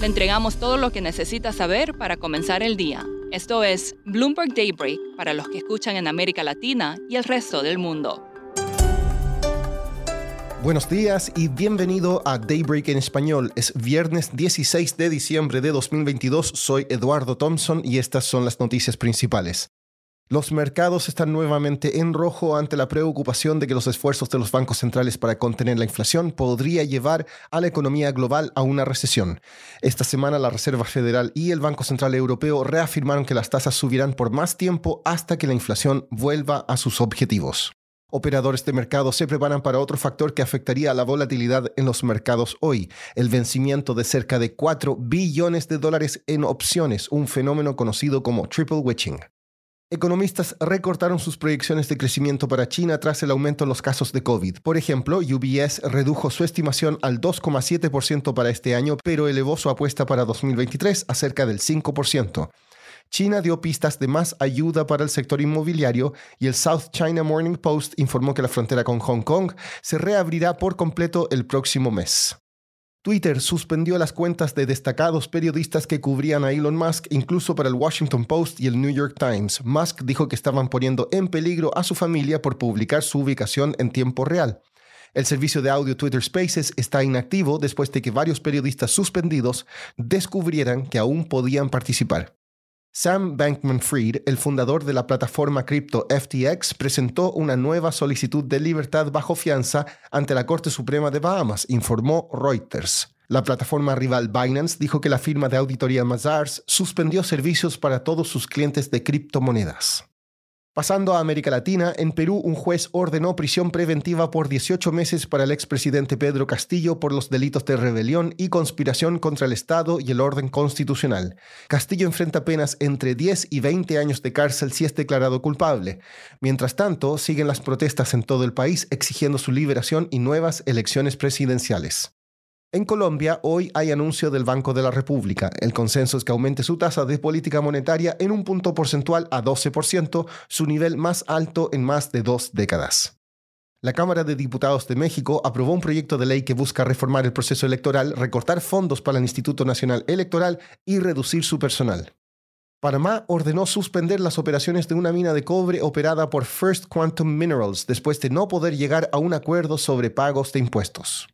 Le entregamos todo lo que necesita saber para comenzar el día. Esto es Bloomberg Daybreak para los que escuchan en América Latina y el resto del mundo. Buenos días y bienvenido a Daybreak en español. Es viernes 16 de diciembre de 2022. Soy Eduardo Thompson y estas son las noticias principales. Los mercados están nuevamente en rojo ante la preocupación de que los esfuerzos de los bancos centrales para contener la inflación podría llevar a la economía global a una recesión. Esta semana la Reserva Federal y el Banco Central Europeo reafirmaron que las tasas subirán por más tiempo hasta que la inflación vuelva a sus objetivos. Operadores de mercado se preparan para otro factor que afectaría a la volatilidad en los mercados hoy, el vencimiento de cerca de 4 billones de dólares en opciones, un fenómeno conocido como triple witching. Economistas recortaron sus proyecciones de crecimiento para China tras el aumento en los casos de COVID. Por ejemplo, UBS redujo su estimación al 2,7% para este año, pero elevó su apuesta para 2023 a cerca del 5%. China dio pistas de más ayuda para el sector inmobiliario y el South China Morning Post informó que la frontera con Hong Kong se reabrirá por completo el próximo mes. Twitter suspendió las cuentas de destacados periodistas que cubrían a Elon Musk, incluso para el Washington Post y el New York Times. Musk dijo que estaban poniendo en peligro a su familia por publicar su ubicación en tiempo real. El servicio de audio Twitter Spaces está inactivo después de que varios periodistas suspendidos descubrieran que aún podían participar. Sam Bankman-Fried, el fundador de la plataforma cripto FTX, presentó una nueva solicitud de libertad bajo fianza ante la Corte Suprema de Bahamas, informó Reuters. La plataforma rival Binance dijo que la firma de auditoría Mazars suspendió servicios para todos sus clientes de criptomonedas. Pasando a América Latina, en Perú un juez ordenó prisión preventiva por 18 meses para el expresidente Pedro Castillo por los delitos de rebelión y conspiración contra el Estado y el orden constitucional. Castillo enfrenta penas entre 10 y 20 años de cárcel si es declarado culpable. Mientras tanto, siguen las protestas en todo el país exigiendo su liberación y nuevas elecciones presidenciales. En Colombia, hoy hay anuncio del Banco de la República. El consenso es que aumente su tasa de política monetaria en un punto porcentual a 12%, su nivel más alto en más de dos décadas. La Cámara de Diputados de México aprobó un proyecto de ley que busca reformar el proceso electoral, recortar fondos para el Instituto Nacional Electoral y reducir su personal. Panamá ordenó suspender las operaciones de una mina de cobre operada por First Quantum Minerals después de no poder llegar a un acuerdo sobre pagos de impuestos.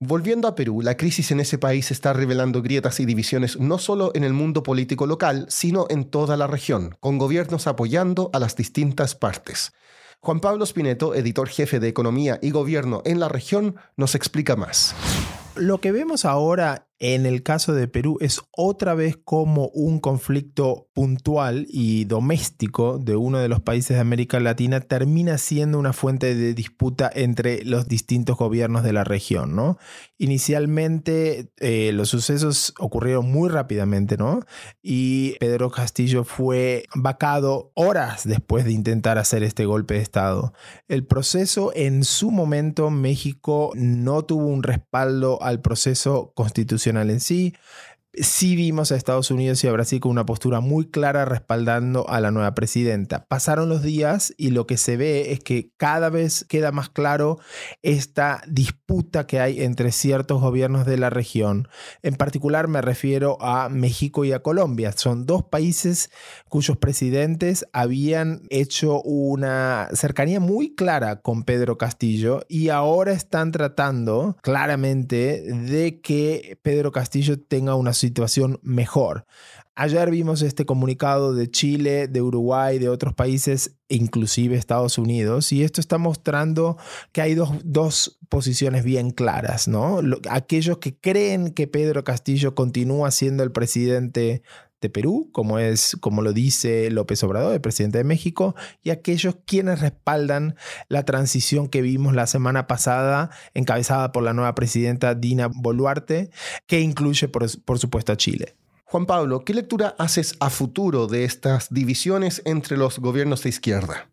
Volviendo a Perú, la crisis en ese país está revelando grietas y divisiones no solo en el mundo político local, sino en toda la región, con gobiernos apoyando a las distintas partes. Juan Pablo Spineto, editor jefe de Economía y Gobierno en la región, nos explica más. Lo que vemos ahora en el caso de Perú es otra vez como un conflicto puntual y doméstico de uno de los países de América Latina termina siendo una fuente de disputa entre los distintos gobiernos de la región, ¿no? Inicialmente eh, los sucesos ocurrieron muy rápidamente, ¿no? Y Pedro Castillo fue vacado horas después de intentar hacer este golpe de Estado. El proceso en su momento México no tuvo un respaldo al proceso constitucional en sí. Sí vimos a Estados Unidos y a Brasil con una postura muy clara respaldando a la nueva presidenta. Pasaron los días y lo que se ve es que cada vez queda más claro esta disputa que hay entre ciertos gobiernos de la región. En particular me refiero a México y a Colombia. Son dos países cuyos presidentes habían hecho una cercanía muy clara con Pedro Castillo y ahora están tratando claramente de que Pedro Castillo tenga una situación mejor. Ayer vimos este comunicado de Chile, de Uruguay, de otros países, inclusive Estados Unidos, y esto está mostrando que hay dos, dos posiciones bien claras, ¿no? Aquellos que creen que Pedro Castillo continúa siendo el presidente de Perú, como es como lo dice López Obrador, el presidente de México, y aquellos quienes respaldan la transición que vimos la semana pasada, encabezada por la nueva presidenta Dina Boluarte, que incluye, por, por supuesto, a Chile. Juan Pablo, ¿qué lectura haces a futuro de estas divisiones entre los gobiernos de izquierda?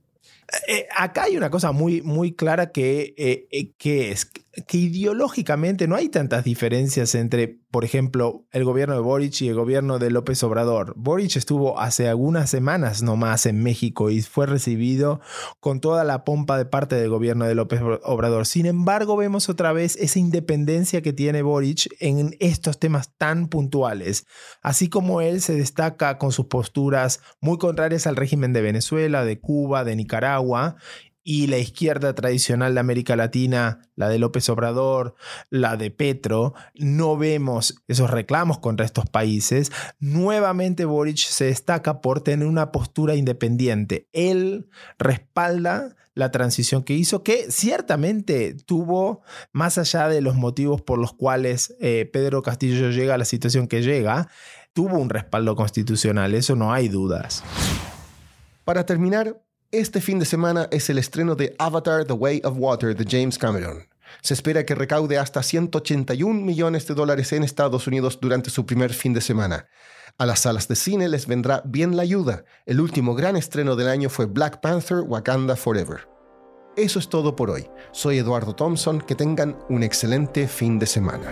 Eh, acá hay una cosa muy, muy clara que, eh, eh, que es que ideológicamente no hay tantas diferencias entre, por ejemplo, el gobierno de Boric y el gobierno de López Obrador. Boric estuvo hace algunas semanas nomás en México y fue recibido con toda la pompa de parte del gobierno de López Obrador. Sin embargo, vemos otra vez esa independencia que tiene Boric en estos temas tan puntuales. Así como él se destaca con sus posturas muy contrarias al régimen de Venezuela, de Cuba, de Nicaragua, y la izquierda tradicional de América Latina, la de López Obrador, la de Petro, no vemos esos reclamos contra estos países, nuevamente Boric se destaca por tener una postura independiente. Él respalda la transición que hizo, que ciertamente tuvo, más allá de los motivos por los cuales eh, Pedro Castillo llega a la situación que llega, tuvo un respaldo constitucional, eso no hay dudas. Para terminar, este fin de semana es el estreno de Avatar The Way of Water de James Cameron. Se espera que recaude hasta 181 millones de dólares en Estados Unidos durante su primer fin de semana. A las salas de cine les vendrá bien la ayuda. El último gran estreno del año fue Black Panther Wakanda Forever. Eso es todo por hoy. Soy Eduardo Thompson. Que tengan un excelente fin de semana.